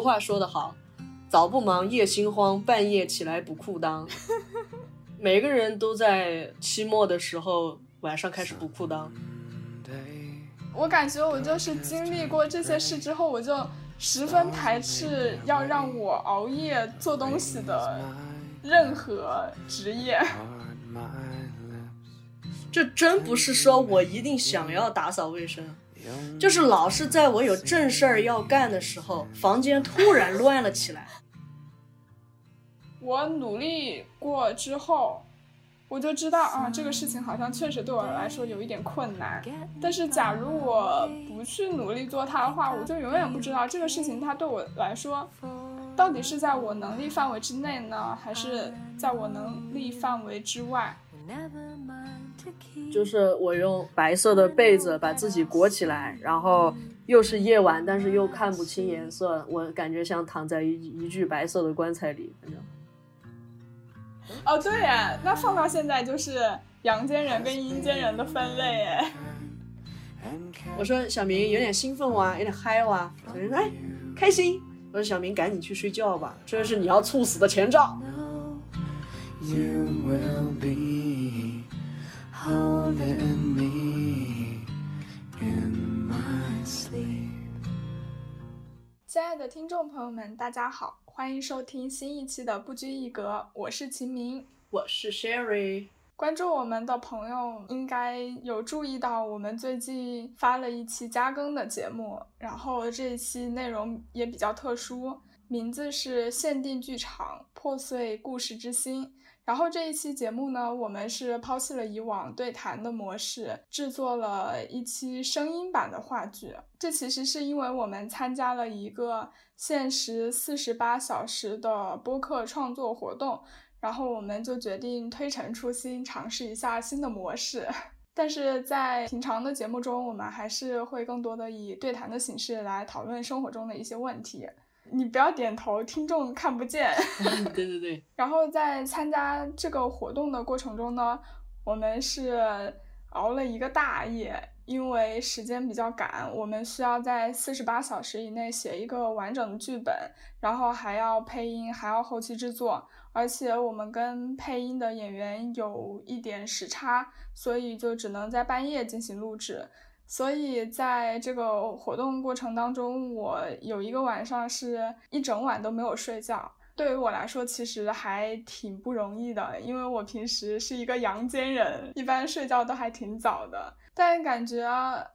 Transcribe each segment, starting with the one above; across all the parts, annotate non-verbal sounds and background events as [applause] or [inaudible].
俗话说得好，早不忙夜心慌，半夜起来补裤裆。[laughs] 每个人都在期末的时候晚上开始补裤裆。我感觉我就是经历过这些事之后，我就十分排斥要让我熬夜做东西的任何职业。这真不是说我一定想要打扫卫生，就是老是在我有正事儿要干的时候，房间突然乱了起来。我努力过之后，我就知道啊，这个事情好像确实对我来说有一点困难。但是，假如我不去努力做它的话，我就永远不知道这个事情它对我来说，到底是在我能力范围之内呢，还是在我能力范围之外。就是我用白色的被子把自己裹起来，然后又是夜晚，但是又看不清颜色，我感觉像躺在一一具白色的棺材里，反正。哦，对呀，那放到现在就是阳间人跟阴间人的分类哎。我说小明有点兴奋哇，有点嗨哇，小明说哎开心。我说小明赶紧去睡觉吧，这是你要猝死的前兆。亲爱的听众朋友们，大家好，欢迎收听新一期的不拘一格，我是秦明，我是 Sherry。关注我们的朋友应该有注意到，我们最近发了一期加更的节目，然后这一期内容也比较特殊，名字是限定剧场破碎故事之心。然后这一期节目呢，我们是抛弃了以往对谈的模式，制作了一期声音版的话剧。这其实是因为我们参加了一个限时四十八小时的播客创作活动，然后我们就决定推陈出新，尝试一下新的模式。但是在平常的节目中，我们还是会更多的以对谈的形式来讨论生活中的一些问题。你不要点头，听众看不见。[laughs] 对对对。然后在参加这个活动的过程中呢，我们是熬了一个大夜，因为时间比较赶，我们需要在四十八小时以内写一个完整的剧本，然后还要配音，还要后期制作，而且我们跟配音的演员有一点时差，所以就只能在半夜进行录制。所以在这个活动过程当中，我有一个晚上是一整晚都没有睡觉。对于我来说，其实还挺不容易的，因为我平时是一个阳间人，一般睡觉都还挺早的。但感觉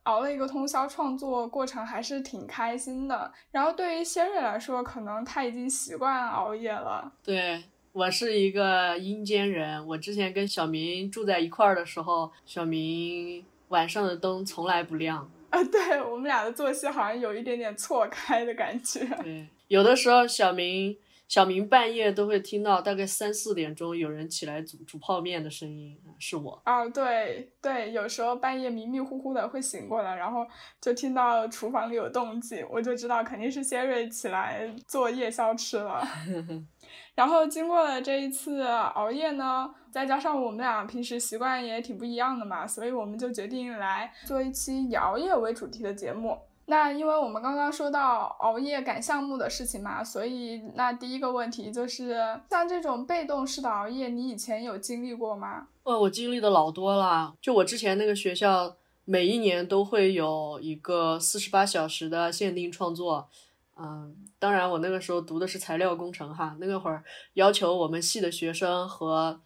熬了一个通宵创作过程还是挺开心的。然后对于仙瑞来说，可能他已经习惯熬夜了。对我是一个阴间人，我之前跟小明住在一块儿的时候，小明。晚上的灯从来不亮啊！对我们俩的作息好像有一点点错开的感觉。对，有的时候小明小明半夜都会听到大概三四点钟有人起来煮煮泡面的声音，是我啊！对对，有时候半夜迷迷糊糊的会醒过来，然后就听到厨房里有动静，我就知道肯定是谢瑞起来做夜宵吃了。[laughs] 然后经过了这一次熬夜呢，再加上我们俩平时习惯也挺不一样的嘛，所以我们就决定来做一期以熬夜为主题的节目。那因为我们刚刚说到熬夜赶项目的事情嘛，所以那第一个问题就是，像这种被动式的熬夜，你以前有经历过吗？呃，我经历的老多了。就我之前那个学校，每一年都会有一个四十八小时的限定创作。嗯，当然，我那个时候读的是材料工程哈，那个会儿要求我们系的学生和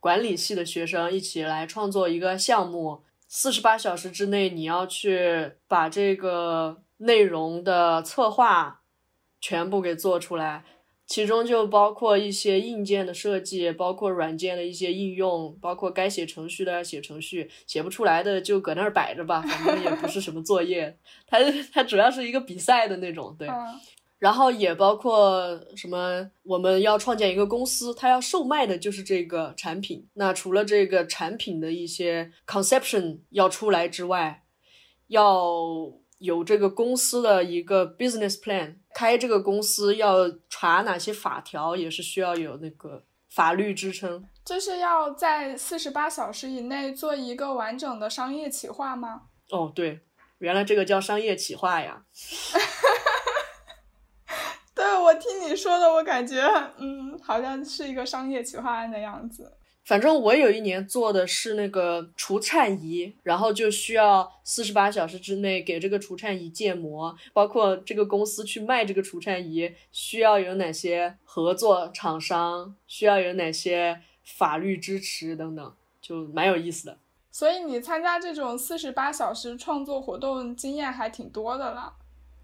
管理系的学生一起来创作一个项目，四十八小时之内你要去把这个内容的策划全部给做出来。其中就包括一些硬件的设计，包括软件的一些应用，包括该写程序的写程序，写不出来的就搁那儿摆着吧，反正也不是什么作业。它它主要是一个比赛的那种，对。然后也包括什么，我们要创建一个公司，它要售卖的就是这个产品。那除了这个产品的一些 conception 要出来之外，要。有这个公司的一个 business plan，开这个公司要查哪些法条，也是需要有那个法律支撑。就是要在四十八小时以内做一个完整的商业企划吗？哦，对，原来这个叫商业企划呀。[laughs] 对我听你说的，我感觉嗯，好像是一个商业企划案的样子。反正我有一年做的是那个除颤仪，然后就需要四十八小时之内给这个除颤仪建模，包括这个公司去卖这个除颤仪需要有哪些合作厂商，需要有哪些法律支持等等，就蛮有意思的。所以你参加这种四十八小时创作活动经验还挺多的了。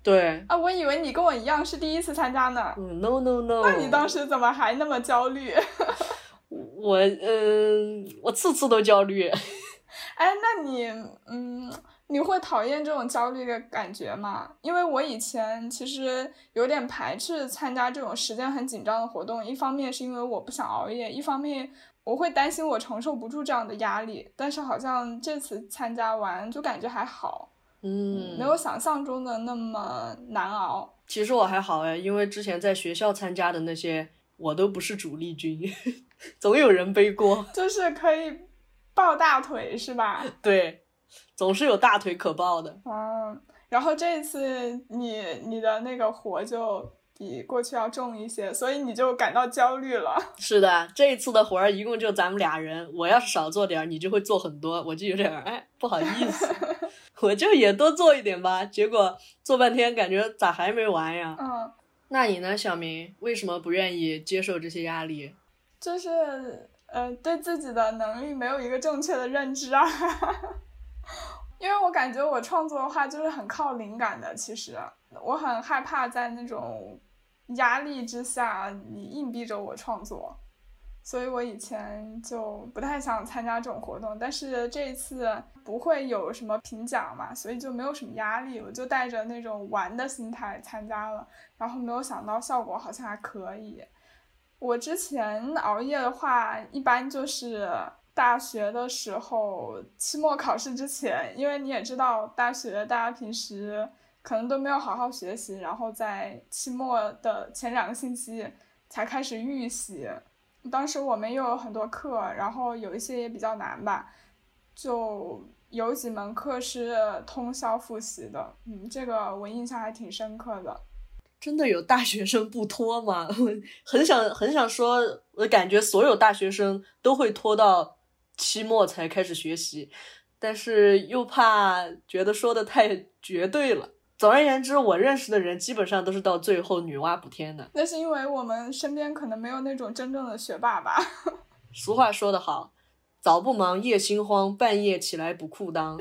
对啊，我以为你跟我一样是第一次参加呢。嗯，no no no。那你当时怎么还那么焦虑？[laughs] 我嗯，我次次都焦虑。[laughs] 哎，那你嗯，你会讨厌这种焦虑的感觉吗？因为我以前其实有点排斥参加这种时间很紧张的活动，一方面是因为我不想熬夜，一方面我会担心我承受不住这样的压力。但是好像这次参加完就感觉还好，嗯，没有想象中的那么难熬。其实我还好哎，因为之前在学校参加的那些，我都不是主力军。总有人背锅，就是可以抱大腿，是吧？对，总是有大腿可抱的。嗯，然后这一次你你的那个活就比过去要重一些，所以你就感到焦虑了。[laughs] 是的，这一次的活儿一共就咱们俩人，我要是少做点儿，你就会做很多，我就有点哎不好意思，[laughs] 我就也多做一点吧。结果做半天，感觉咋还没完呀？嗯，那你呢，小明？为什么不愿意接受这些压力？就是呃，对自己的能力没有一个正确的认知啊，[laughs] 因为我感觉我创作的话就是很靠灵感的。其实我很害怕在那种压力之下，你硬逼着我创作，所以我以前就不太想参加这种活动。但是这一次不会有什么评奖嘛，所以就没有什么压力，我就带着那种玩的心态参加了，然后没有想到效果好像还可以。我之前熬夜的话，一般就是大学的时候，期末考试之前，因为你也知道，大学大家平时可能都没有好好学习，然后在期末的前两个星期才开始预习。当时我们又有很多课，然后有一些也比较难吧，就有几门课是通宵复习的。嗯，这个我印象还挺深刻的。真的有大学生不拖吗？[laughs] 很想很想说，我感觉所有大学生都会拖到期末才开始学习，但是又怕觉得说的太绝对了。总而言之，我认识的人基本上都是到最后女娲补天的。那是因为我们身边可能没有那种真正的学霸吧。[laughs] 俗话说得好，早不忙夜心慌，半夜起来补裤裆。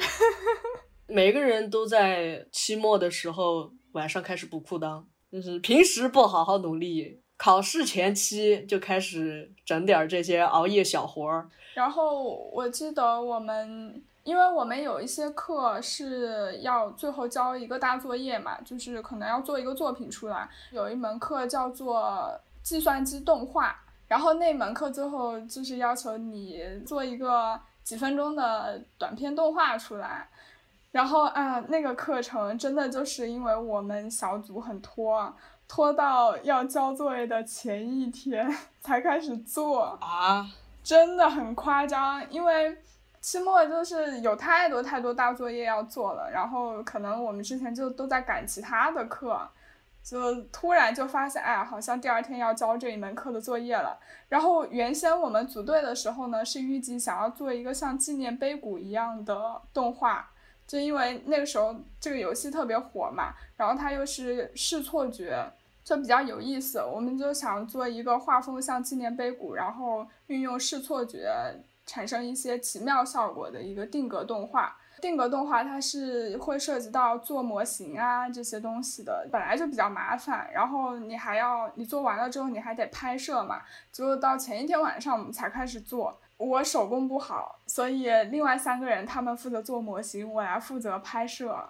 [laughs] 每个人都在期末的时候晚上开始补裤裆。就是平时不好好努力，考试前期就开始整点这些熬夜小活儿。然后我记得我们，因为我们有一些课是要最后交一个大作业嘛，就是可能要做一个作品出来。有一门课叫做计算机动画，然后那门课最后就是要求你做一个几分钟的短片动画出来。然后啊，那个课程真的就是因为我们小组很拖，拖到要交作业的前一天 [laughs] 才开始做啊，真的很夸张。因为期末就是有太多太多大作业要做了，然后可能我们之前就都在赶其他的课，就突然就发现，哎，好像第二天要交这一门课的作业了。然后原先我们组队的时候呢，是预计想要做一个像纪念碑谷一样的动画。就因为那个时候这个游戏特别火嘛，然后它又是视错觉，就比较有意思。我们就想做一个画风像纪念碑谷，然后运用视错觉产生一些奇妙效果的一个定格动画。定格动画它是会涉及到做模型啊这些东西的，本来就比较麻烦，然后你还要你做完了之后你还得拍摄嘛，就到前一天晚上我们才开始做。我手工不好，所以另外三个人他们负责做模型，我来负责拍摄。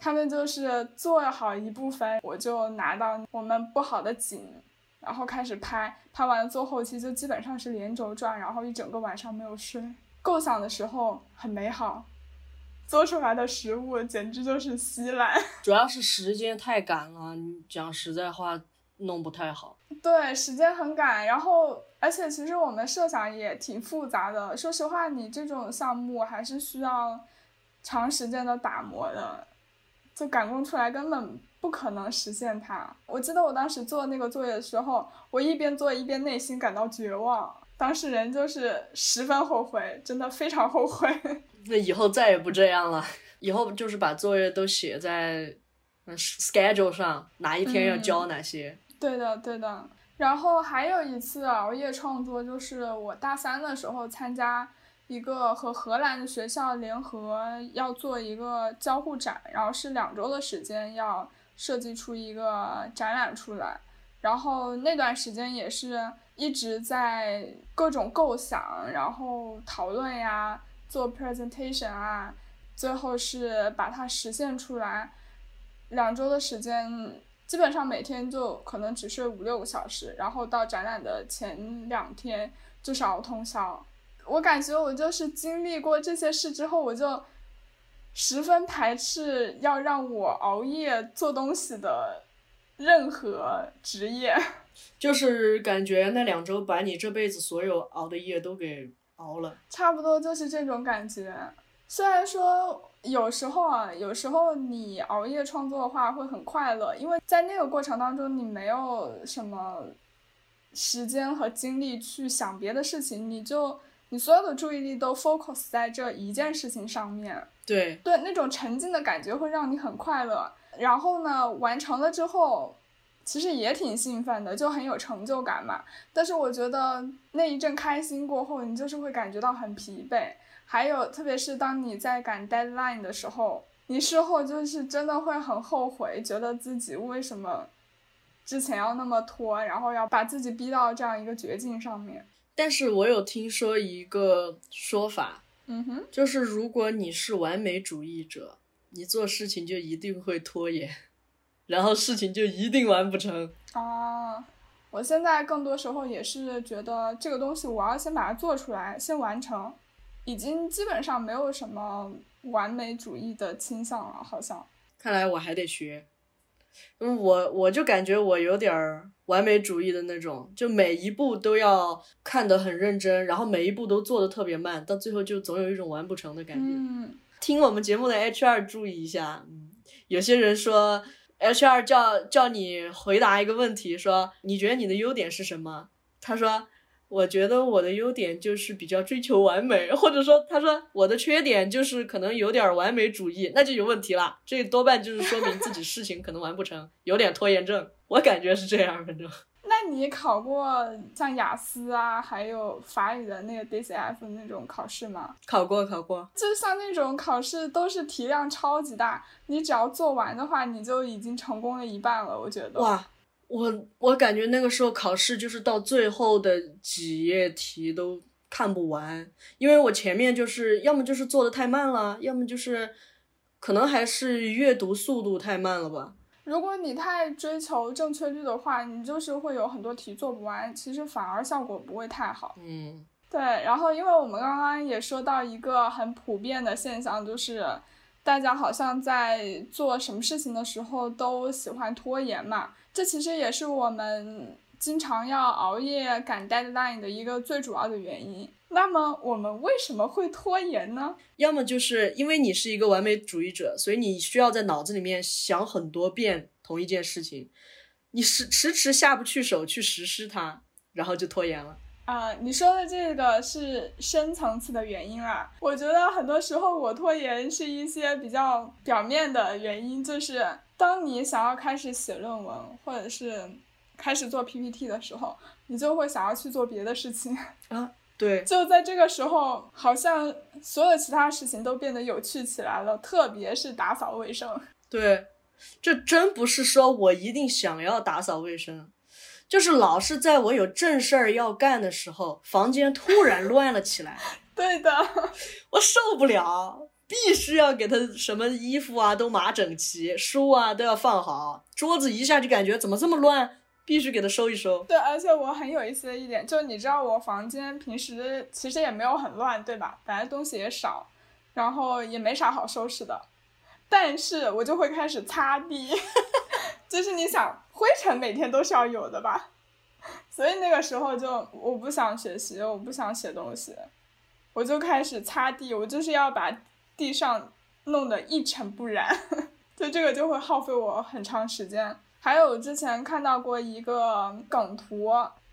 他们就是做好一部分，我就拿到我们不好的景，然后开始拍。拍完了做后期，就基本上是连轴转，然后一整个晚上没有睡。构想的时候很美好，做出来的食物简直就是稀烂。[laughs] 主要是时间太赶了，你讲实在话，弄不太好。对，时间很赶，然后。而且其实我们设想也挺复杂的。说实话，你这种项目还是需要长时间的打磨的，就赶工出来根本不可能实现它。我记得我当时做那个作业的时候，我一边做一边内心感到绝望。当事人就是十分后悔，真的非常后悔。[laughs] 那以后再也不这样了，以后就是把作业都写在嗯 schedule 上，哪一天要交哪些。对的，对的。然后还有一次熬夜创作，就是我大三的时候参加一个和荷兰的学校联合要做一个交互展，然后是两周的时间要设计出一个展览出来，然后那段时间也是一直在各种构想，然后讨论呀，做 presentation 啊，最后是把它实现出来，两周的时间。基本上每天就可能只睡五六个小时，然后到展览的前两天就是熬通宵。我感觉我就是经历过这些事之后，我就十分排斥要让我熬夜做东西的任何职业。[laughs] 就是感觉那两周把你这辈子所有熬的夜都给熬了。差不多就是这种感觉。虽然说。有时候啊，有时候你熬夜创作的话会很快乐，因为在那个过程当中你没有什么时间和精力去想别的事情，你就你所有的注意力都 focus 在这一件事情上面。对对，那种沉浸的感觉会让你很快乐。然后呢，完成了之后，其实也挺兴奋的，就很有成就感嘛。但是我觉得那一阵开心过后，你就是会感觉到很疲惫。还有，特别是当你在赶 deadline 的时候，你事后就是真的会很后悔，觉得自己为什么之前要那么拖，然后要把自己逼到这样一个绝境上面。但是我有听说一个说法，嗯哼，就是如果你是完美主义者，你做事情就一定会拖延，然后事情就一定完不成。啊，我现在更多时候也是觉得这个东西我要先把它做出来，先完成。已经基本上没有什么完美主义的倾向了，好像。看来我还得学，嗯，我我就感觉我有点儿完美主义的那种，就每一步都要看得很认真，然后每一步都做的特别慢，到最后就总有一种完不成的感觉。嗯，听我们节目的 HR 注意一下，嗯，有些人说 HR 叫叫你回答一个问题，说你觉得你的优点是什么？他说。我觉得我的优点就是比较追求完美，或者说，他说我的缺点就是可能有点完美主义，那就有问题了。这多半就是说明自己事情可能完不成，有点拖延症。我感觉是这样，反正。[laughs] 那你考过像雅思啊，还有法语的那个 DCF 那种考试吗？考过，考过。就像那种考试都是题量超级大，你只要做完的话，你就已经成功了一半了。我觉得。哇。我我感觉那个时候考试就是到最后的几页题都看不完，因为我前面就是要么就是做的太慢了，要么就是可能还是阅读速度太慢了吧。如果你太追求正确率的话，你就是会有很多题做不完，其实反而效果不会太好。嗯，对。然后因为我们刚刚也说到一个很普遍的现象，就是大家好像在做什么事情的时候都喜欢拖延嘛。这其实也是我们经常要熬夜赶 deadline 的一个最主要的原因。那么我们为什么会拖延呢？要么就是因为你是一个完美主义者，所以你需要在脑子里面想很多遍同一件事情，你迟迟迟下不去手去实施它，然后就拖延了。啊，你说的这个是深层次的原因啦。我觉得很多时候我拖延是一些比较表面的原因，就是。当你想要开始写论文，或者是开始做 PPT 的时候，你就会想要去做别的事情啊。对，就在这个时候，好像所有其他事情都变得有趣起来了，特别是打扫卫生。对，这真不是说我一定想要打扫卫生，就是老是在我有正事儿要干的时候，房间突然 [laughs] 乱了起来。对的，我受不了。必须要给他什么衣服啊都码整齐，书啊都要放好，桌子一下就感觉怎么这么乱，必须给他收一收。对，而且我很有意思的一点，就你知道我房间平时其实也没有很乱，对吧？本来东西也少，然后也没啥好收拾的，但是我就会开始擦地，就是你想灰尘每天都是要有的吧，所以那个时候就我不想学习，我不想写东西，我就开始擦地，我就是要把。地上弄得一尘不染，[laughs] 就这个就会耗费我很长时间。还有之前看到过一个梗图，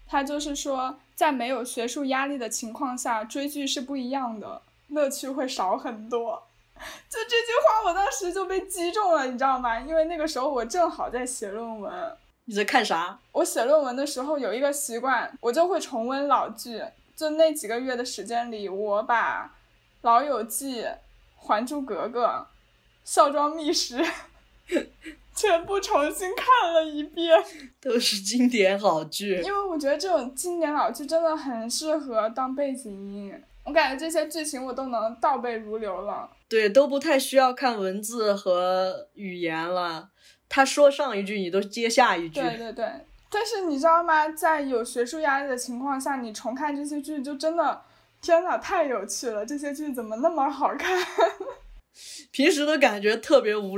它就是说，在没有学术压力的情况下追剧是不一样的，乐趣会少很多。[laughs] 就这句话，我当时就被击中了，你知道吗？因为那个时候我正好在写论文。你在看啥？我写论文的时候有一个习惯，我就会重温老剧。就那几个月的时间里，我把《老友记》《还珠格格》《孝庄秘史》[laughs] 全部重新看了一遍，都是经典老剧。因为我觉得这种经典老剧真的很适合当背景音。我感觉这些剧情我都能倒背如流了。对，都不太需要看文字和语言了。他说上一句，你都接下一句。对对对。但是你知道吗？在有学术压力的情况下，你重看这些剧，就真的，天呐，太有趣了！这些剧怎么那么好看？[laughs] 平时都感觉特别无，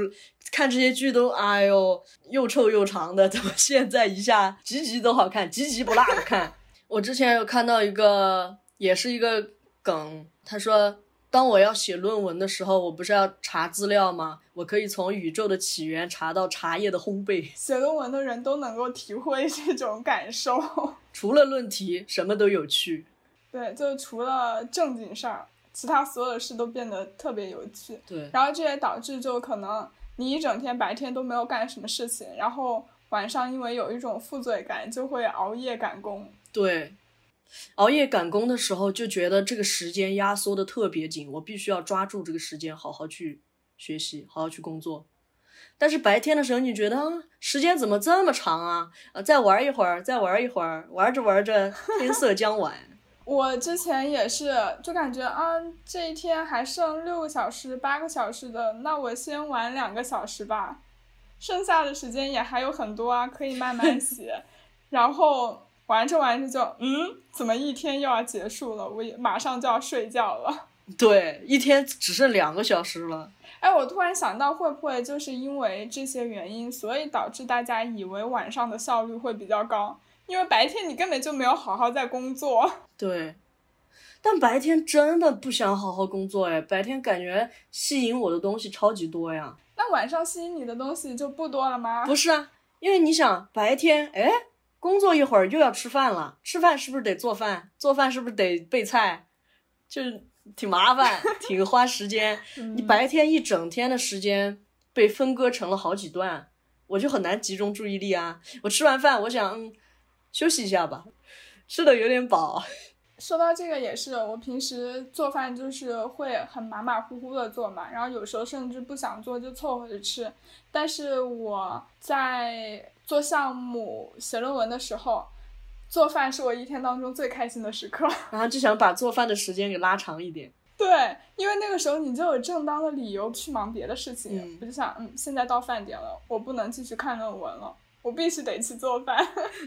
看这些剧都哎呦又臭又长的，怎么现在一下集集都好看，集集不落的看？[laughs] 我之前有看到一个，也是一个梗，他说。当我要写论文的时候，我不是要查资料吗？我可以从宇宙的起源查到茶叶的烘焙。[laughs] 写论文的人都能够体会这种感受。[laughs] 除了论题，什么都有趣。对，就除了正经事儿，其他所有的事都变得特别有趣。对。然后这也导致，就可能你一整天白天都没有干什么事情，然后晚上因为有一种负罪感，就会熬夜赶工。对。熬夜赶工的时候，就觉得这个时间压缩的特别紧，我必须要抓住这个时间，好好去学习，好好去工作。但是白天的时候，你觉得时间怎么这么长啊？啊，再玩一会儿，再玩一会儿，玩着玩着，[laughs] 天色将晚。[laughs] 我之前也是，就感觉啊，这一天还剩六个小时、八个小时的，那我先玩两个小时吧，剩下的时间也还有很多啊，可以慢慢 [laughs] 写，然后。玩着玩着就，嗯，怎么一天又要结束了？我马上就要睡觉了。[laughs] 对，一天只剩两个小时了。哎，我突然想到，会不会就是因为这些原因，所以导致大家以为晚上的效率会比较高？因为白天你根本就没有好好在工作。[laughs] 对，但白天真的不想好好工作哎，白天感觉吸引我的东西超级多呀。那晚上吸引你的东西就不多了吗？不是啊，因为你想白天，哎。工作一会儿又要吃饭了，吃饭是不是得做饭？做饭是不是得备菜？就挺麻烦，[laughs] 挺花时间。你白天一整天的时间被分割成了好几段，我就很难集中注意力啊。我吃完饭，我想休息一下吧，吃的有点饱。[laughs] 说到这个也是，我平时做饭就是会很马马虎虎的做嘛，然后有时候甚至不想做就凑合着吃。但是我在做项目、写论文的时候，做饭是我一天当中最开心的时刻。[laughs] 然后就想把做饭的时间给拉长一点。对，因为那个时候你就有正当的理由去忙别的事情。我就想，嗯，现在到饭点了，我不能继续看论文了。我必须得去做饭。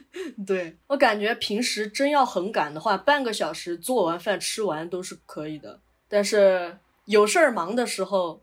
[laughs] 对我感觉平时真要很赶的话，半个小时做完饭吃完都是可以的。但是有事儿忙的时候，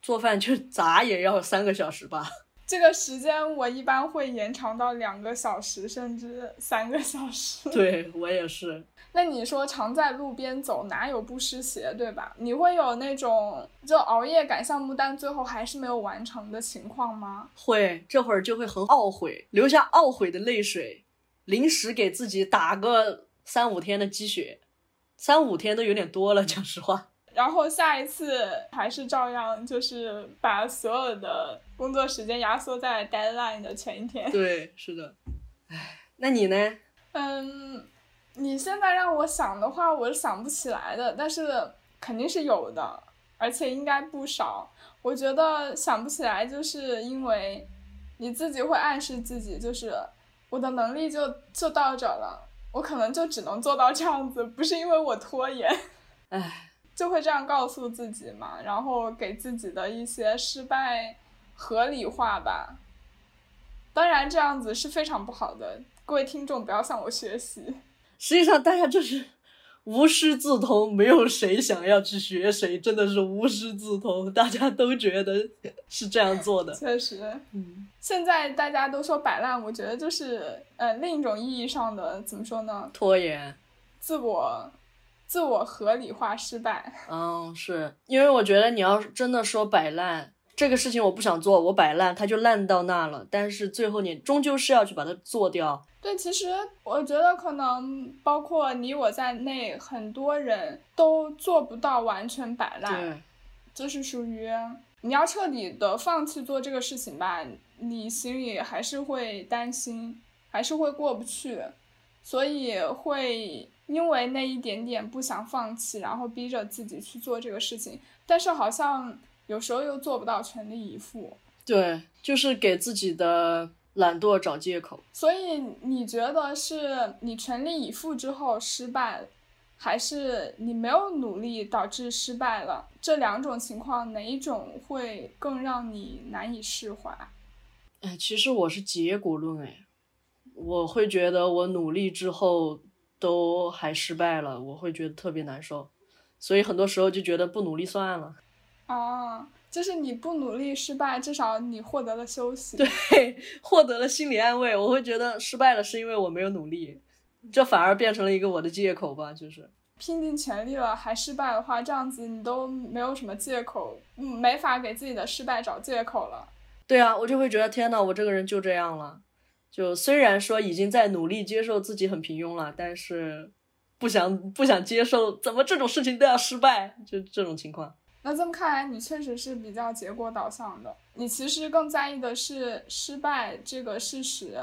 做饭就 [laughs] 咋也要三个小时吧。这个时间我一般会延长到两个小时，甚至三个小时。对我也是。那你说常在路边走，哪有不湿鞋，对吧？你会有那种就熬夜赶项目，但最后还是没有完成的情况吗？会，这会儿就会很懊悔，留下懊悔的泪水，临时给自己打个三五天的鸡血，三五天都有点多了，讲实话。然后下一次还是照样，就是把所有的工作时间压缩在 deadline 的前一天。对，是的。唉，那你呢？嗯。你现在让我想的话，我是想不起来的，但是肯定是有的，而且应该不少。我觉得想不起来，就是因为你自己会暗示自己，就是我的能力就就到这了，我可能就只能做到这样子，不是因为我拖延，唉，就会这样告诉自己嘛，然后给自己的一些失败合理化吧。当然，这样子是非常不好的，各位听众不要向我学习。实际上，大家就是无师自通，没有谁想要去学谁，真的是无师自通，大家都觉得是这样做的。[laughs] 确实，嗯，现在大家都说摆烂，我觉得就是呃另一种意义上的怎么说呢？拖延，自我，自我合理化失败。嗯，是因为我觉得你要真的说摆烂，这个事情我不想做，我摆烂，它就烂到那了。但是最后你终究是要去把它做掉。对，其实我觉得可能包括你我在内，很多人都做不到完全摆烂，就是属于你要彻底的放弃做这个事情吧，你心里还是会担心，还是会过不去，所以会因为那一点点不想放弃，然后逼着自己去做这个事情，但是好像有时候又做不到全力以赴。对，就是给自己的。懒惰找借口，所以你觉得是你全力以赴之后失败，还是你没有努力导致失败了？这两种情况哪一种会更让你难以释怀？哎，其实我是结果论哎，我会觉得我努力之后都还失败了，我会觉得特别难受，所以很多时候就觉得不努力算了。啊。就是你不努力失败，至少你获得了休息，[laughs] 对，获得了心理安慰。我会觉得失败了是因为我没有努力，这反而变成了一个我的借口吧。就是拼尽全力了还失败的话，这样子你都没有什么借口，没法给自己的失败找借口了。对啊，我就会觉得天呐，我这个人就这样了。就虽然说已经在努力接受自己很平庸了，但是不想不想接受，怎么这种事情都要失败？就这种情况。那这么看来，你确实是比较结果导向的。你其实更在意的是失败这个事实。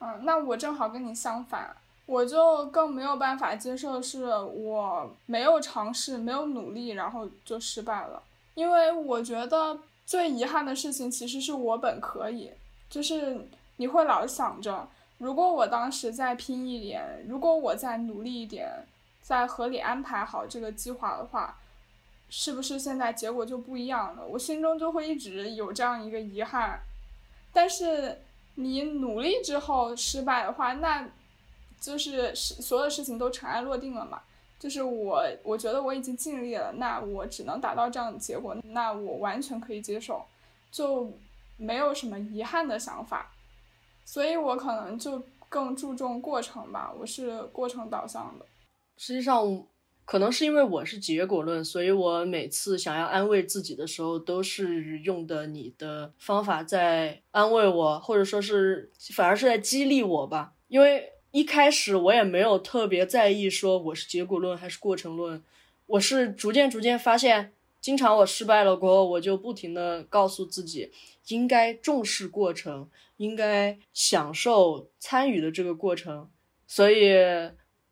嗯，那我正好跟你相反，我就更没有办法接受是我没有尝试、没有努力，然后就失败了。因为我觉得最遗憾的事情其实是我本可以，就是你会老想着，如果我当时再拼一点，如果我再努力一点，再合理安排好这个计划的话。是不是现在结果就不一样了？我心中就会一直有这样一个遗憾。但是你努力之后失败的话，那就是所有事情都尘埃落定了嘛。就是我，我觉得我已经尽力了，那我只能达到这样的结果，那我完全可以接受，就没有什么遗憾的想法。所以我可能就更注重过程吧，我是过程导向的。实际上。可能是因为我是结果论，所以我每次想要安慰自己的时候，都是用的你的方法在安慰我，或者说是反而是在激励我吧。因为一开始我也没有特别在意说我是结果论还是过程论，我是逐渐逐渐发现，经常我失败了过后，我就不停的告诉自己，应该重视过程，应该享受参与的这个过程，所以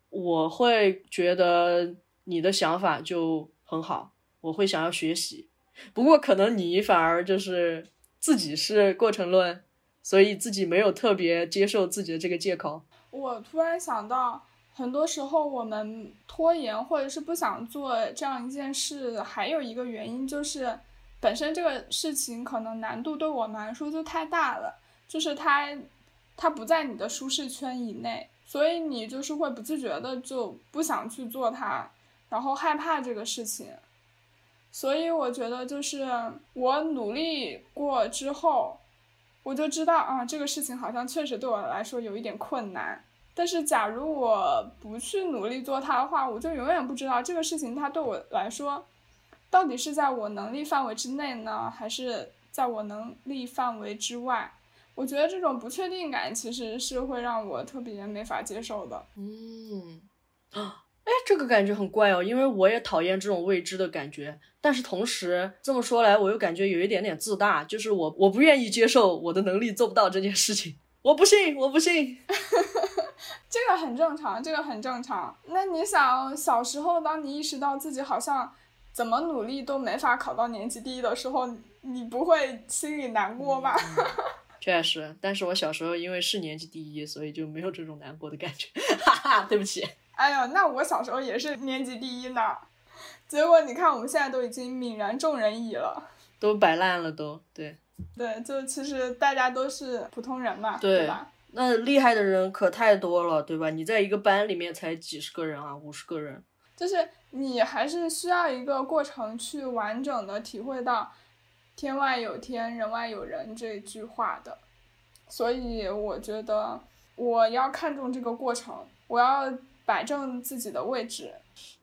我会觉得。你的想法就很好，我会想要学习。不过可能你反而就是自己是过程论，所以自己没有特别接受自己的这个借口。我突然想到，很多时候我们拖延或者是不想做这样一件事，还有一个原因就是，本身这个事情可能难度对我们来说就太大了，就是它它不在你的舒适圈以内，所以你就是会不自觉的就不想去做它。然后害怕这个事情，所以我觉得就是我努力过之后，我就知道啊，这个事情好像确实对我来说有一点困难。但是假如我不去努力做它的话，我就永远不知道这个事情它对我来说，到底是在我能力范围之内呢，还是在我能力范围之外。我觉得这种不确定感其实是会让我特别没法接受的。嗯，啊。哎，这个感觉很怪哦，因为我也讨厌这种未知的感觉。但是同时这么说来，我又感觉有一点点自大，就是我我不愿意接受我的能力做不到这件事情。我不信，我不信。[laughs] 这个很正常，这个很正常。那你想，小时候当你意识到自己好像怎么努力都没法考到年级第一的时候，你不会心里难过吗？[laughs] 确实，但是我小时候因为是年级第一，所以就没有这种难过的感觉。[laughs] 哈哈，对不起。哎呦，那我小时候也是年级第一呢，结果你看我们现在都已经泯然众人矣了，都摆烂了都，对，对，就其实大家都是普通人嘛，对吧？那厉害的人可太多了，对吧？你在一个班里面才几十个人啊，五十个人，就是你还是需要一个过程去完整的体会到“天外有天，人外有人”这句话的，所以我觉得我要看重这个过程，我要。摆正自己的位置，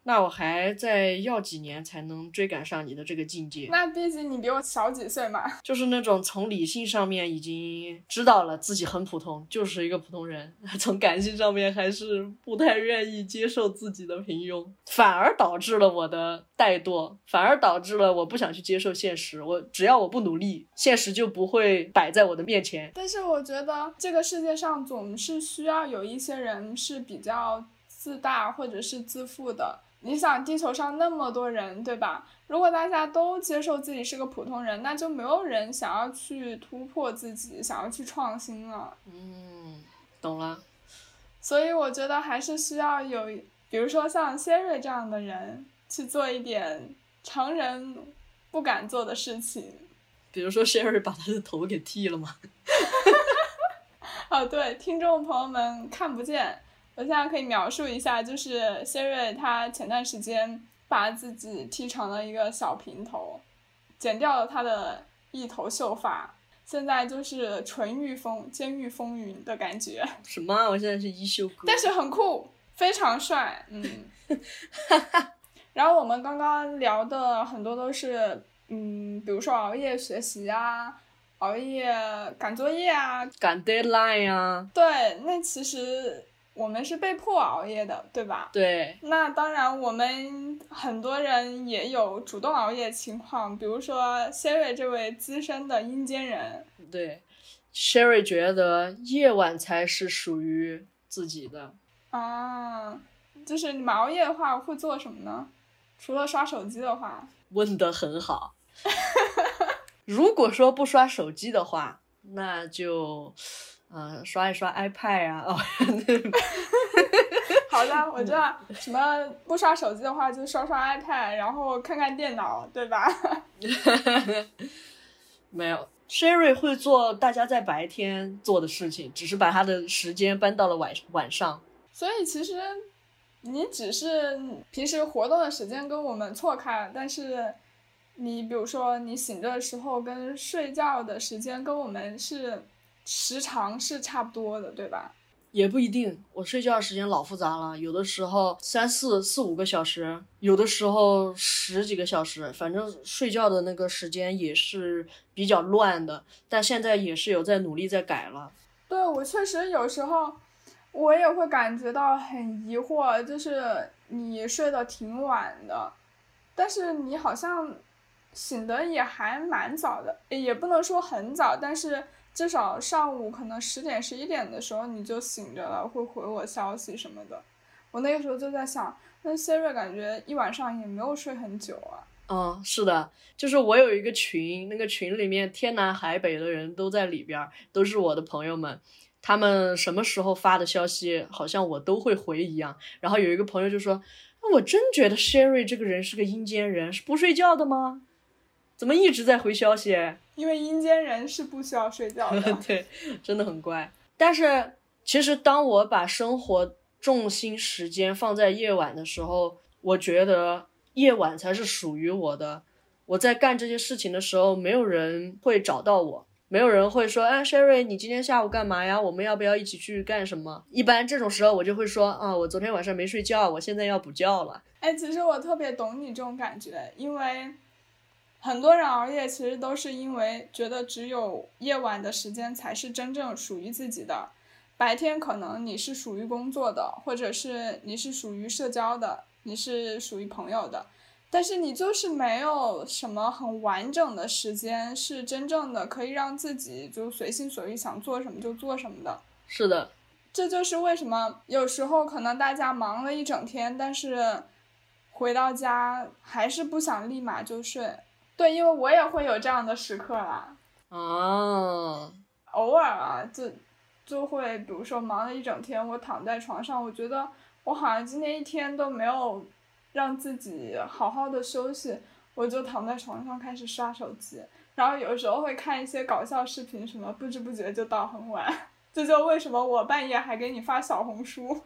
那我还再要几年才能追赶上你的这个境界。那毕竟你比我小几岁嘛。就是那种从理性上面已经知道了自己很普通，就是一个普通人，[laughs] 从感性上面还是不太愿意接受自己的平庸，反而导致了我的怠惰，反而导致了我不想去接受现实。我只要我不努力，现实就不会摆在我的面前。但是我觉得这个世界上总是需要有一些人是比较自大或者是自负的。你想，地球上那么多人，对吧？如果大家都接受自己是个普通人，那就没有人想要去突破自己，想要去创新了。嗯，懂了。所以我觉得还是需要有，比如说像 Siri 这样的人去做一点常人不敢做的事情。比如说 Siri 把他的头给剃了吗？[laughs] 哦，对，听众朋友们看不见。我现在可以描述一下，就是谢瑞他前段时间把自己剃成了一个小平头，剪掉了他的一头秀发，现在就是纯欲风、监狱风云的感觉。什么？我现在是一休哥，但是很酷，非常帅。嗯，[laughs] 然后我们刚刚聊的很多都是，嗯，比如说熬夜学习啊，熬夜赶作业啊，赶 deadline 啊。对，那其实。我们是被迫熬夜的，对吧？对。那当然，我们很多人也有主动熬夜情况，比如说 Sherry 这位资深的阴间人。对，Sherry 觉得夜晚才是属于自己的。啊，就是你们熬夜的话会做什么呢？除了刷手机的话。问得很好。[laughs] 如果说不刷手机的话，那就。嗯，刷一刷 iPad 啊，哦，[laughs] 好的，我知道，什么不刷手机的话，就刷刷 iPad，然后看看电脑，对吧？[laughs] 没有，Sherry 会做大家在白天做的事情，只是把他的时间搬到了晚晚上。所以其实你只是平时活动的时间跟我们错开了，但是你比如说你醒着的时候跟睡觉的时间跟我们是。时长是差不多的，对吧？也不一定，我睡觉时间老复杂了，有的时候三四四五个小时，有的时候十几个小时，反正睡觉的那个时间也是比较乱的。但现在也是有在努力在改了。对我确实有时候，我也会感觉到很疑惑，就是你睡得挺晚的，但是你好像醒得也还蛮早的，也不能说很早，但是。至少上午可能十点十一点的时候你就醒着了，会回我消息什么的。我那个时候就在想，那 Siri 感觉一晚上也没有睡很久啊。嗯，是的，就是我有一个群，那个群里面天南海北的人都在里边，都是我的朋友们。他们什么时候发的消息，好像我都会回一样。然后有一个朋友就说：“我真觉得 Sherry 这个人是个阴间人，是不睡觉的吗？怎么一直在回消息？”因为阴间人是不需要睡觉的，[laughs] 对，真的很乖。但是其实当我把生活重心时间放在夜晚的时候，我觉得夜晚才是属于我的。我在干这些事情的时候，没有人会找到我，没有人会说：“哎，Sherry，你今天下午干嘛呀？我们要不要一起去干什么？”一般这种时候，我就会说：“啊，我昨天晚上没睡觉，我现在要补觉了。”哎，其实我特别懂你这种感觉，因为。很多人熬夜，其实都是因为觉得只有夜晚的时间才是真正属于自己的。白天可能你是属于工作的，或者是你是属于社交的，你是属于朋友的，但是你就是没有什么很完整的时间，是真正的可以让自己就随心所欲想做什么就做什么的。是的，这就是为什么有时候可能大家忙了一整天，但是回到家还是不想立马就睡。对，因为我也会有这样的时刻啦。哦，偶尔啊，就就会，比如说忙了一整天，我躺在床上，我觉得我好像今天一天都没有让自己好好的休息，我就躺在床上开始刷手机，然后有时候会看一些搞笑视频，什么不知不觉就到很晚。这就为什么我半夜还给你发小红书，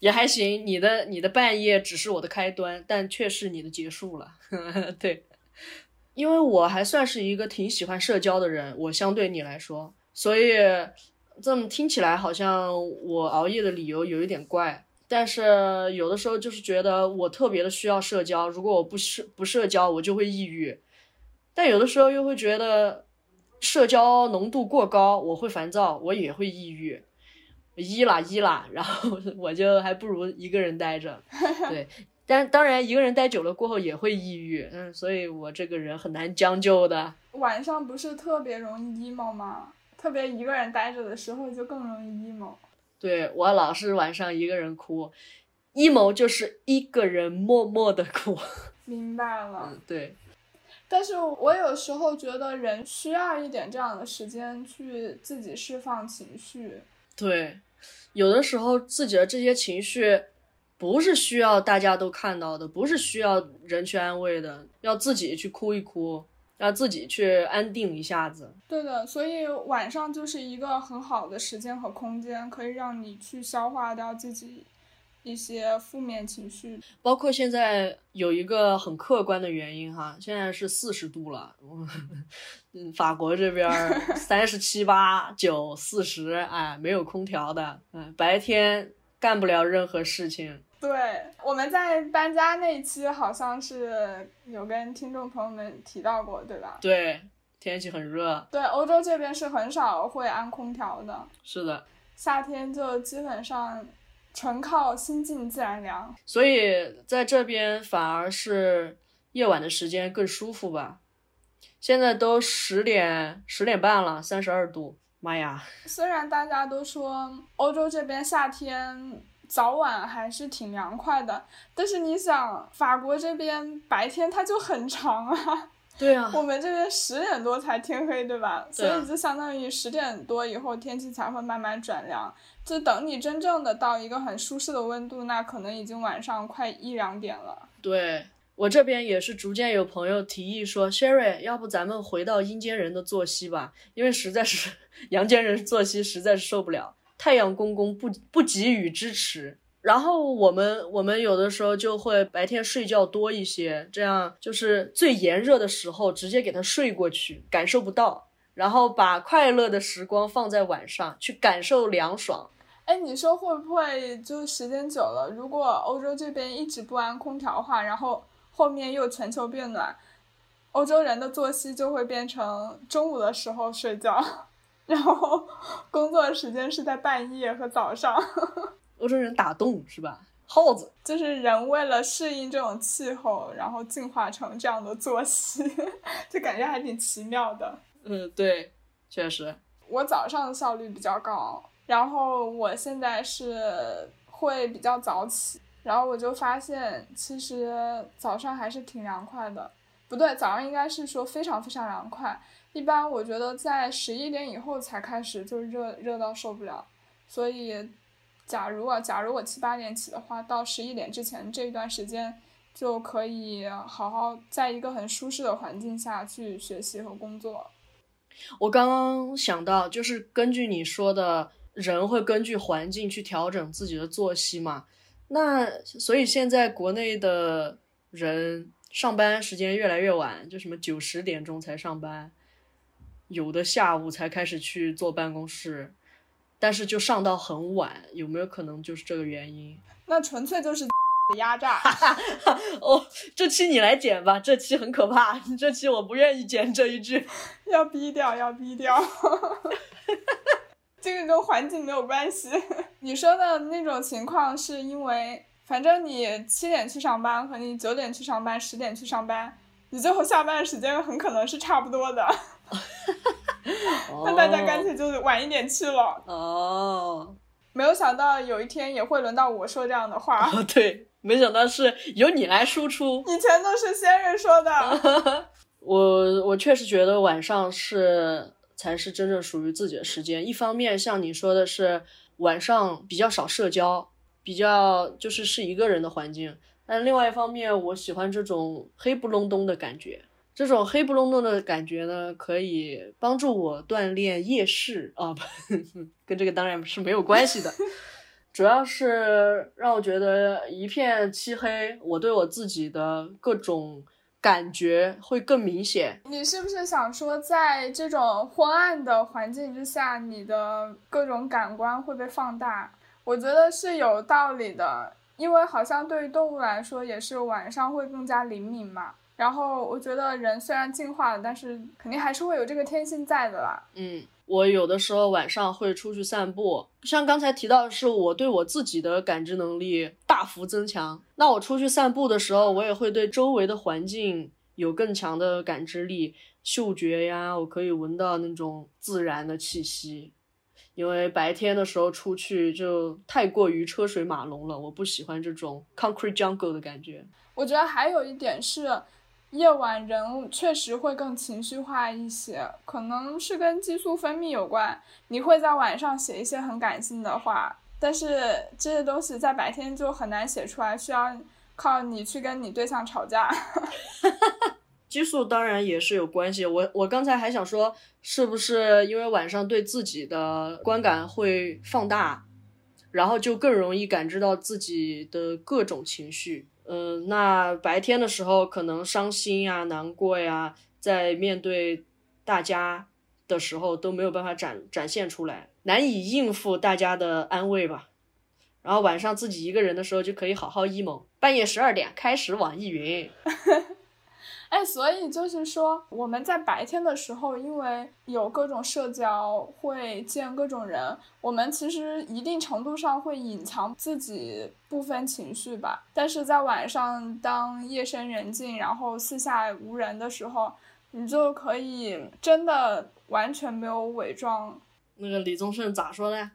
也还行。你的你的半夜只是我的开端，但却是你的结束了。[laughs] 对，因为我还算是一个挺喜欢社交的人，我相对你来说，所以这么听起来好像我熬夜的理由有一点怪。但是有的时候就是觉得我特别的需要社交，如果我不社不社交，我就会抑郁。但有的时候又会觉得社交浓度过高，我会烦躁，我也会抑郁，一啦一啦，然后我就还不如一个人待着。[laughs] 对，但当然一个人待久了过后也会抑郁，嗯，所以我这个人很难将就的。晚上不是特别容易 emo 吗？特别一个人待着的时候就更容易 emo。对我老是晚上一个人哭，emo 就是一个人默默的哭。明白了。嗯，对。但是我有时候觉得人需要一点这样的时间去自己释放情绪。对，有的时候自己的这些情绪不是需要大家都看到的，不是需要人去安慰的，要自己去哭一哭，要自己去安定一下子。对的，所以晚上就是一个很好的时间和空间，可以让你去消化掉自己。一些负面情绪，包括现在有一个很客观的原因哈，现在是四十度了，[laughs] 嗯，法国这边 [laughs] 三十七八九四十，哎，没有空调的，嗯，白天干不了任何事情。对，我们在搬家那一期好像是有跟听众朋友们提到过，对吧？对，天气很热。对，欧洲这边是很少会安空调的。是的，夏天就基本上。纯靠心静自然凉，所以在这边反而是夜晚的时间更舒服吧。现在都十点十点半了，三十二度，妈呀！虽然大家都说欧洲这边夏天早晚还是挺凉快的，但是你想，法国这边白天它就很长啊。对啊，我们这边十点多才天黑，对吧？所以就相当于十点多以后天气才会慢慢转凉。就等你真正的到一个很舒适的温度，那可能已经晚上快一两点了。对我这边也是逐渐有朋友提议说，Sherry，要不咱们回到阴间人的作息吧？因为实在是 [laughs] 阳间人作息实在是受不了，太阳公公不不给予支持。然后我们我们有的时候就会白天睡觉多一些，这样就是最炎热的时候直接给他睡过去，感受不到。然后把快乐的时光放在晚上，去感受凉爽。哎，你说会不会就时间久了，如果欧洲这边一直不安空调的话，然后后面又全球变暖，欧洲人的作息就会变成中午的时候睡觉，[laughs] 然后工作时间是在半夜和早上。欧洲人打洞是吧？耗子就是人为了适应这种气候，然后进化成这样的作息，[laughs] 就感觉还挺奇妙的。嗯，对，确实。我早上的效率比较高，然后我现在是会比较早起，然后我就发现其实早上还是挺凉快的。不对，早上应该是说非常非常凉快。一般我觉得在十一点以后才开始就热热到受不了。所以，假如啊，假如我七八点起的话，到十一点之前这一段时间就可以好好在一个很舒适的环境下去学习和工作。我刚刚想到，就是根据你说的，人会根据环境去调整自己的作息嘛。那所以现在国内的人上班时间越来越晚，就什么九十点钟才上班，有的下午才开始去坐办公室，但是就上到很晚，有没有可能就是这个原因？[laughs] 那纯粹就是。[laughs] 压榨哦，这期你来剪吧，这期很可怕，这期我不愿意剪这一句，[laughs] 要逼掉，要逼掉，这个跟环境没有关系。你说的那种情况是因为，反正你七点去上班和你九点去上班、十点去上班，你最后下班时间很可能是差不多的，[laughs] 那大家干脆就晚一点去了。哦，没有想到有一天也会轮到我说这样的话。哦，对。没想到是由你来输出，[laughs] 以前都是先人说的。[laughs] 我我确实觉得晚上是才是真正属于自己的时间。一方面像你说的是晚上比较少社交，比较就是是一个人的环境。但另外一方面，我喜欢这种黑不隆咚的感觉。这种黑不隆咚的感觉呢，可以帮助我锻炼夜视啊，不，[laughs] 跟这个当然是没有关系的。主要是让我觉得一片漆黑，我对我自己的各种感觉会更明显。你是不是想说，在这种昏暗的环境之下，你的各种感官会被放大？我觉得是有道理的，因为好像对于动物来说，也是晚上会更加灵敏嘛。然后我觉得人虽然进化了，但是肯定还是会有这个天性在的啦。嗯，我有的时候晚上会出去散步，像刚才提到的是，我对我自己的感知能力大幅增强。那我出去散步的时候，我也会对周围的环境有更强的感知力，嗅觉呀，我可以闻到那种自然的气息。因为白天的时候出去就太过于车水马龙了，我不喜欢这种 concrete jungle 的感觉。我觉得还有一点是，夜晚人确实会更情绪化一些，可能是跟激素分泌有关。你会在晚上写一些很感性的话，但是这些东西在白天就很难写出来，需要靠你去跟你对象吵架。[laughs] 激素当然也是有关系，我我刚才还想说，是不是因为晚上对自己的观感会放大，然后就更容易感知到自己的各种情绪。嗯，那白天的时候可能伤心呀、难过呀，在面对大家的时候都没有办法展展现出来，难以应付大家的安慰吧。然后晚上自己一个人的时候就可以好好 emo，半夜十二点开始网易云。[laughs] 哎，所以就是说，我们在白天的时候，因为有各种社交，会见各种人，我们其实一定程度上会隐藏自己部分情绪吧。但是在晚上，当夜深人静，然后四下无人的时候，你就可以真的完全没有伪装。那个李宗盛咋说的？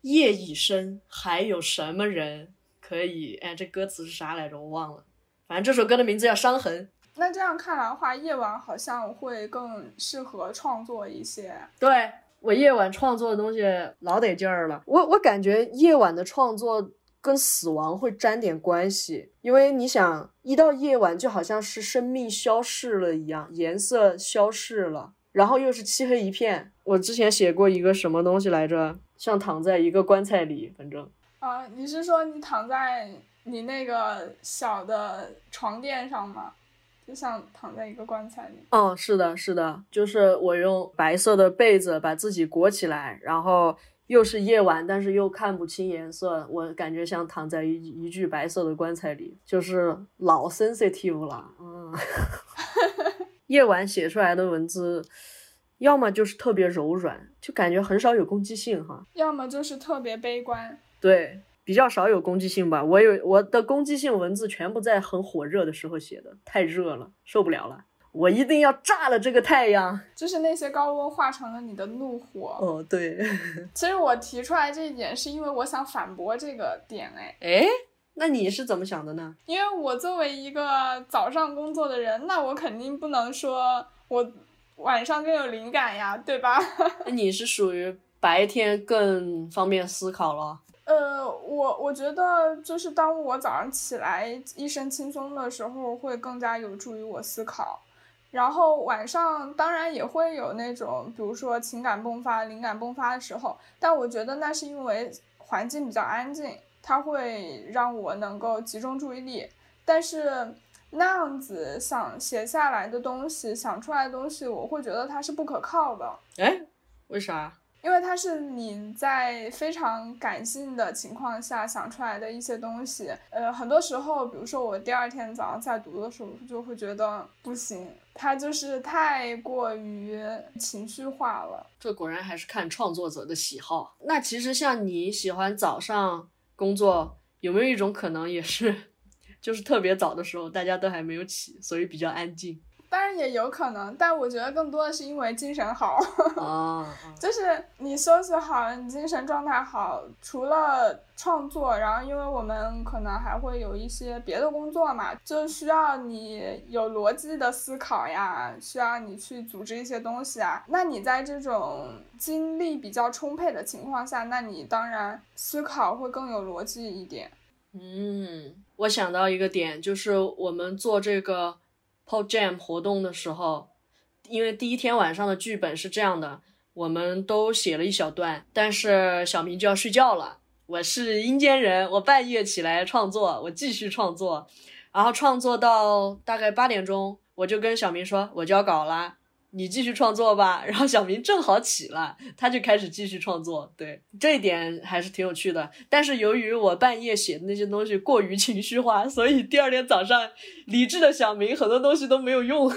夜已深，还有什么人可以？哎，这歌词是啥来着？我忘了。反正这首歌的名字叫《伤痕》。那这样看来的话，夜晚好像会更适合创作一些。对我夜晚创作的东西老得劲儿了。我我感觉夜晚的创作跟死亡会沾点关系，因为你想，一到夜晚就好像是生命消逝了一样，颜色消逝了，然后又是漆黑一片。我之前写过一个什么东西来着，像躺在一个棺材里，反正啊，你是说你躺在你那个小的床垫上吗？就像躺在一个棺材里。哦，是的，是的，就是我用白色的被子把自己裹起来，然后又是夜晚，但是又看不清颜色，我感觉像躺在一一具白色的棺材里，就是老 sensitive 了。嗯，[laughs] 夜晚写出来的文字，要么就是特别柔软，就感觉很少有攻击性哈；要么就是特别悲观。对。比较少有攻击性吧，我有我的攻击性文字全部在很火热的时候写的，太热了，受不了了，我一定要炸了这个太阳，就是那些高温化成了你的怒火。哦，对，[laughs] 其实我提出来这一点是因为我想反驳这个点，哎，哎，那你是怎么想的呢？因为我作为一个早上工作的人，那我肯定不能说我晚上更有灵感呀，对吧？那你是属于白天更方便思考了。呃，我我觉得就是当我早上起来一身轻松的时候，会更加有助于我思考。然后晚上当然也会有那种，比如说情感迸发、灵感迸发的时候，但我觉得那是因为环境比较安静，它会让我能够集中注意力。但是那样子想写下来的东西，想出来的东西，我会觉得它是不可靠的。哎，为啥？因为它是你在非常感性的情况下想出来的一些东西，呃，很多时候，比如说我第二天早上在读的时候，就会觉得不行，它就是太过于情绪化了。这果然还是看创作者的喜好。那其实像你喜欢早上工作，有没有一种可能也是，[laughs] 就是特别早的时候大家都还没有起，所以比较安静？当然也有可能，但我觉得更多的是因为精神好，[laughs] 就是你休息好，你精神状态好，除了创作，然后因为我们可能还会有一些别的工作嘛，就需要你有逻辑的思考呀，需要你去组织一些东西啊。那你在这种精力比较充沛的情况下，那你当然思考会更有逻辑一点。嗯，我想到一个点，就是我们做这个。P o Jam 活动的时候，因为第一天晚上的剧本是这样的，我们都写了一小段，但是小明就要睡觉了。我是阴间人，我半夜起来创作，我继续创作，然后创作到大概八点钟，我就跟小明说我交稿了，你继续创作吧。然后小明正好起了，他就开始继续创作。对，这一点还是挺有趣的。但是由于我半夜写的那些东西过于情绪化，所以第二天早上，理智的小明很多东西都没有用，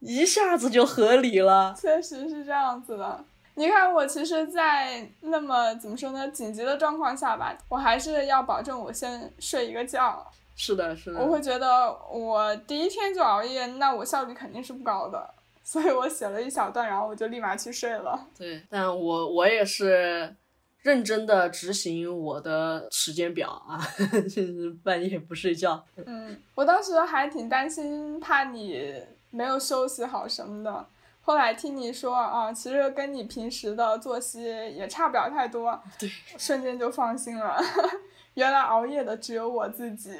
一下子就合理了。确实是这样子的。你看，我其实，在那么怎么说呢，紧急的状况下吧，我还是要保证我先睡一个觉。是的，是的。我会觉得我第一天就熬夜，那我效率肯定是不高的，所以我写了一小段，然后我就立马去睡了。对，但我我也是认真的执行我的时间表啊，[laughs] 就是半夜不睡觉。嗯，我当时还挺担心，怕你没有休息好什么的。后来听你说啊，其实跟你平时的作息也差不了太多，对，瞬间就放心了。[laughs] 原来熬夜的只有我自己，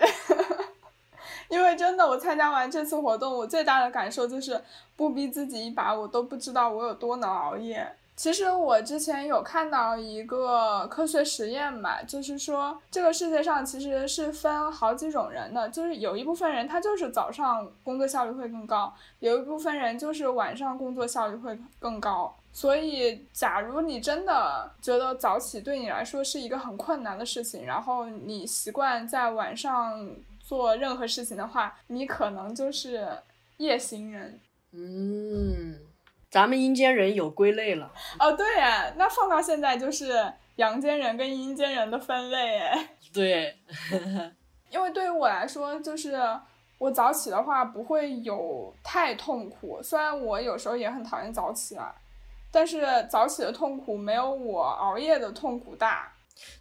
因为真的，我参加完这次活动，我最大的感受就是不逼自己一把，我都不知道我有多能熬夜。其实我之前有看到一个科学实验嘛，就是说这个世界上其实是分好几种人的，就是有一部分人他就是早上工作效率会更高，有一部分人就是晚上工作效率会更高。所以，假如你真的觉得早起对你来说是一个很困难的事情，然后你习惯在晚上做任何事情的话，你可能就是夜行人。嗯。咱们阴间人有归类了哦，对呀，那放到现在就是阳间人跟阴间人的分类哎。[laughs] 对，[laughs] 因为对于我来说，就是我早起的话不会有太痛苦，虽然我有时候也很讨厌早起啊，但是早起的痛苦没有我熬夜的痛苦大。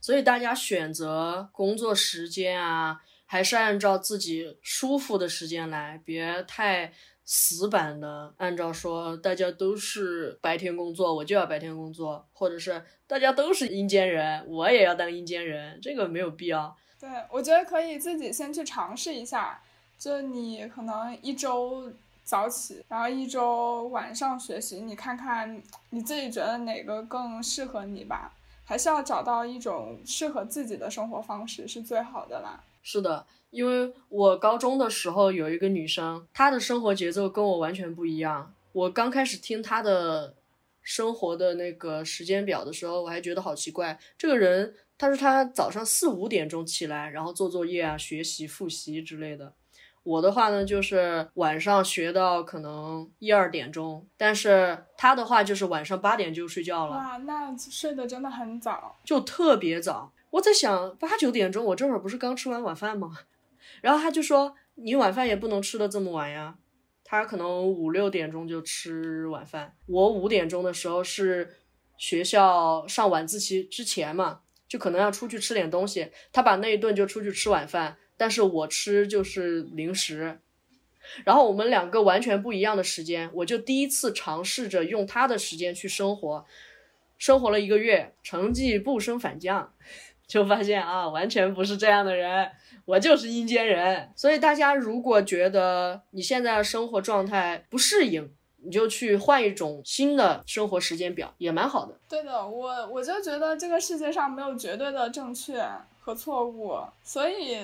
所以大家选择工作时间啊，还是按照自己舒服的时间来，别太。死板的，按照说大家都是白天工作，我就要白天工作，或者是大家都是阴间人，我也要当阴间人，这个没有必要。对，我觉得可以自己先去尝试一下，就你可能一周早起，然后一周晚上学习，你看看你自己觉得哪个更适合你吧，还是要找到一种适合自己的生活方式是最好的啦。是的。因为我高中的时候有一个女生，她的生活节奏跟我完全不一样。我刚开始听她的生活的那个时间表的时候，我还觉得好奇怪。这个人，她说她早上四五点钟起来，然后做作业啊、学习、复习之类的。我的话呢，就是晚上学到可能一二点钟，但是她的话就是晚上八点就睡觉了。哇，那睡得真的很早，就特别早。我在想，八九点钟，我这会儿不是刚吃完晚饭吗？然后他就说：“你晚饭也不能吃的这么晚呀。”他可能五六点钟就吃晚饭。我五点钟的时候是学校上晚自习之前嘛，就可能要出去吃点东西。他把那一顿就出去吃晚饭，但是我吃就是零食。然后我们两个完全不一样的时间，我就第一次尝试着用他的时间去生活，生活了一个月，成绩不升反降，就发现啊，完全不是这样的人。我就是阴间人，所以大家如果觉得你现在的生活状态不适应，你就去换一种新的生活时间表，也蛮好的。对的，我我就觉得这个世界上没有绝对的正确和错误，所以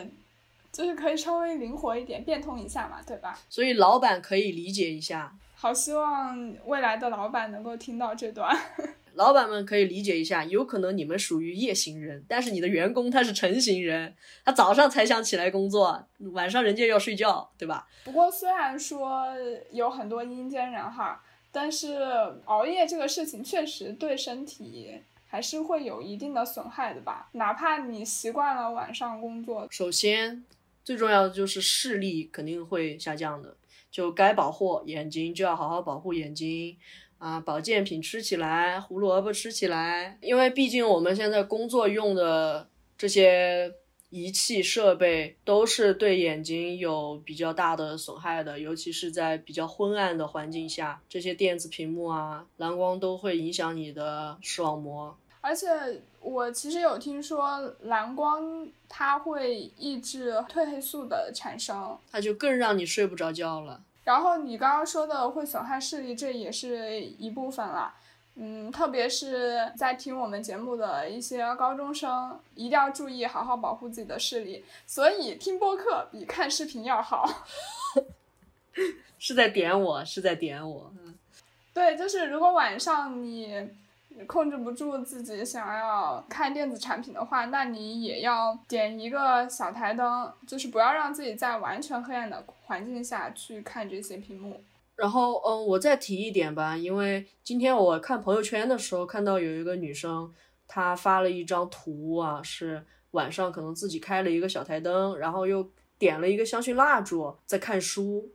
就是可以稍微灵活一点，变通一下嘛，对吧？所以老板可以理解一下。好，希望未来的老板能够听到这段。老板们可以理解一下，有可能你们属于夜行人，但是你的员工他是晨行人，他早上才想起来工作，晚上人家要睡觉，对吧？不过虽然说有很多阴间人哈，但是熬夜这个事情确实对身体还是会有一定的损害的吧？哪怕你习惯了晚上工作，首先最重要的就是视力肯定会下降的，就该保护眼睛就要好好保护眼睛。啊，保健品吃起来，胡萝卜吃起来，因为毕竟我们现在工作用的这些仪器设备都是对眼睛有比较大的损害的，尤其是在比较昏暗的环境下，这些电子屏幕啊，蓝光都会影响你的视网膜。而且我其实有听说，蓝光它会抑制褪黑素的产生，它就更让你睡不着觉了。然后你刚刚说的会损害视力，这也是一部分了。嗯，特别是在听我们节目的一些高中生，一定要注意好好保护自己的视力。所以听播客比看视频要好。[laughs] 是在点我，是在点我。嗯对，就是如果晚上你控制不住自己想要看电子产品的话，那你也要点一个小台灯，就是不要让自己在完全黑暗的环境下去看这些屏幕。然后，嗯，我再提一点吧，因为今天我看朋友圈的时候，看到有一个女生，她发了一张图啊，是晚上可能自己开了一个小台灯，然后又点了一个香薰蜡烛在看书。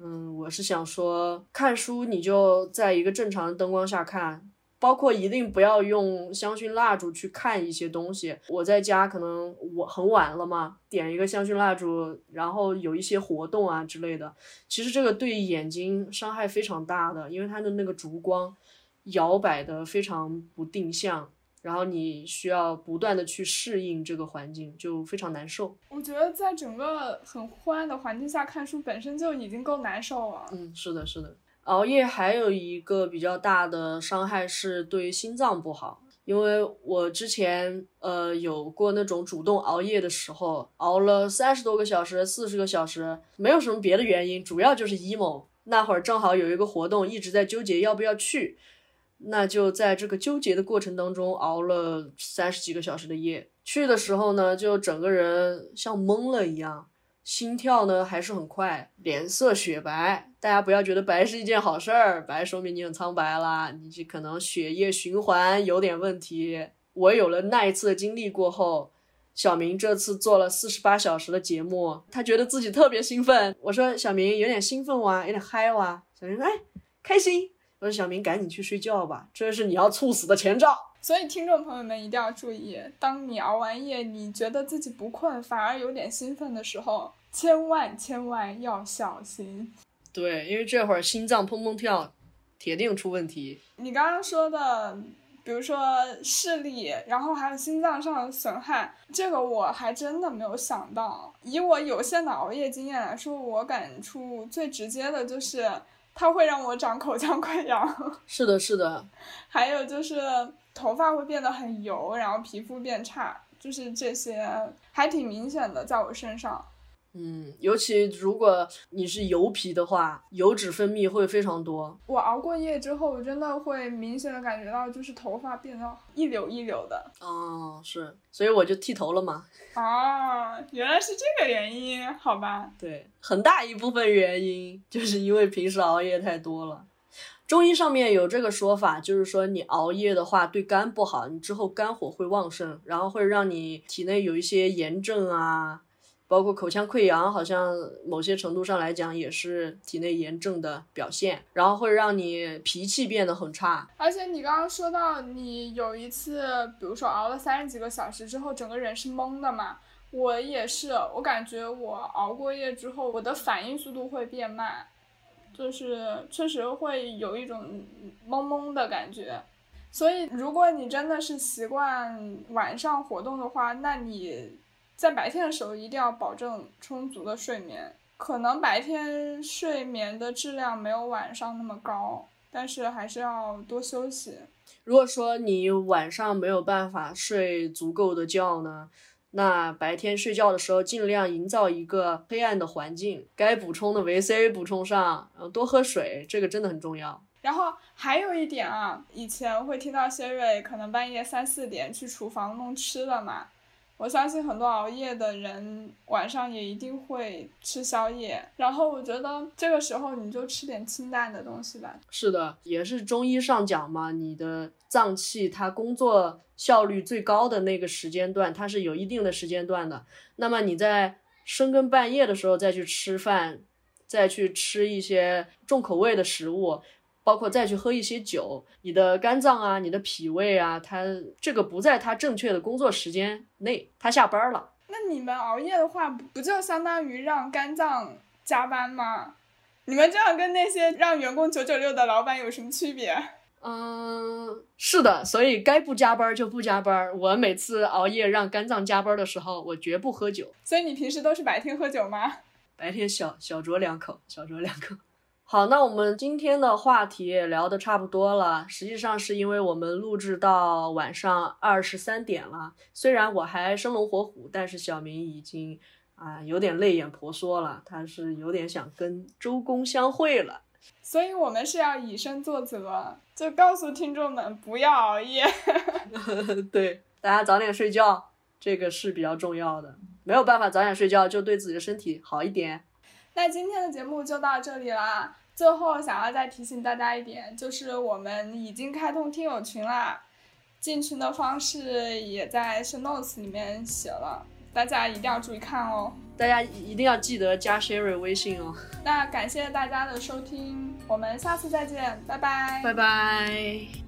嗯，我是想说，看书你就在一个正常的灯光下看。包括一定不要用香薰蜡烛去看一些东西。我在家可能我很晚了嘛，点一个香薰蜡烛，然后有一些活动啊之类的，其实这个对眼睛伤害非常大的，因为它的那个烛光摇摆的非常不定向，然后你需要不断的去适应这个环境，就非常难受。我觉得在整个很昏暗的环境下看书本身就已经够难受了。嗯，是的，是的。熬夜还有一个比较大的伤害是对心脏不好，因为我之前呃有过那种主动熬夜的时候，熬了三十多个小时、四十个小时，没有什么别的原因，主要就是 emo。那会儿正好有一个活动，一直在纠结要不要去，那就在这个纠结的过程当中熬了三十几个小时的夜。去的时候呢，就整个人像懵了一样。心跳呢还是很快，脸色雪白。大家不要觉得白是一件好事儿，白说明你很苍白啦，你这可能血液循环有点问题。我有了那一次的经历过后，小明这次做了四十八小时的节目，他觉得自己特别兴奋。我说小明有点兴奋哇，有点嗨哇。小明说哎，开心。我说小明赶紧去睡觉吧，这是你要猝死的前兆。所以听众朋友们一定要注意，当你熬完夜，你觉得自己不困，反而有点兴奋的时候，千万千万要小心。对，因为这会儿心脏砰砰跳，铁定出问题。你刚刚说的，比如说视力，然后还有心脏上的损害，这个我还真的没有想到。以我有限的熬夜经验来说，我感触最直接的就是，它会让我长口腔溃疡。是的，是的。还有就是。头发会变得很油，然后皮肤变差，就是这些还挺明显的，在我身上。嗯，尤其如果你是油皮的话，油脂分泌会非常多。我熬过夜之后，我真的会明显的感觉到，就是头发变得一绺一绺的。哦，是，所以我就剃头了嘛。哦，[laughs] 原来是这个原因，好吧。对，很大一部分原因就是因为平时熬夜太多了。中医上面有这个说法，就是说你熬夜的话对肝不好，你之后肝火会旺盛，然后会让你体内有一些炎症啊，包括口腔溃疡，好像某些程度上来讲也是体内炎症的表现，然后会让你脾气变得很差。而且你刚刚说到你有一次，比如说熬了三十几个小时之后，整个人是懵的嘛，我也是，我感觉我熬过夜之后，我的反应速度会变慢。就是确实会有一种懵懵的感觉，所以如果你真的是习惯晚上活动的话，那你在白天的时候一定要保证充足的睡眠。可能白天睡眠的质量没有晚上那么高，但是还是要多休息。如果说你晚上没有办法睡足够的觉呢？那白天睡觉的时候，尽量营造一个黑暗的环境，该补充的维 C 补充上，然后多喝水，这个真的很重要。然后还有一点啊，以前会听到谢瑞可能半夜三四点去厨房弄吃的嘛。我相信很多熬夜的人晚上也一定会吃宵夜，然后我觉得这个时候你就吃点清淡的东西吧。是的，也是中医上讲嘛，你的脏器它工作效率最高的那个时间段，它是有一定的时间段的。那么你在深更半夜的时候再去吃饭，再去吃一些重口味的食物。包括再去喝一些酒，你的肝脏啊，你的脾胃啊，它这个不在它正确的工作时间内，它下班了。那你们熬夜的话，不就相当于让肝脏加班吗？你们这样跟那些让员工九九六的老板有什么区别？嗯，是的，所以该不加班就不加班。我每次熬夜让肝脏加班的时候，我绝不喝酒。所以你平时都是白天喝酒吗？白天小小酌两口，小酌两口。好，那我们今天的话题也聊得差不多了。实际上是因为我们录制到晚上二十三点了，虽然我还生龙活虎，但是小明已经啊，有点泪眼婆娑了，他是有点想跟周公相会了。所以我们是要以身作则，就告诉听众们不要熬夜。[laughs] 对，大家早点睡觉，这个是比较重要的。没有办法早点睡觉，就对自己的身体好一点。那今天的节目就到这里啦。最后想要再提醒大家一点，就是我们已经开通听友群啦，进群的方式也在 show notes 里面写了，大家一定要注意看哦。大家一定要记得加 Sherry 微信哦。那感谢大家的收听，我们下次再见，拜拜。拜拜。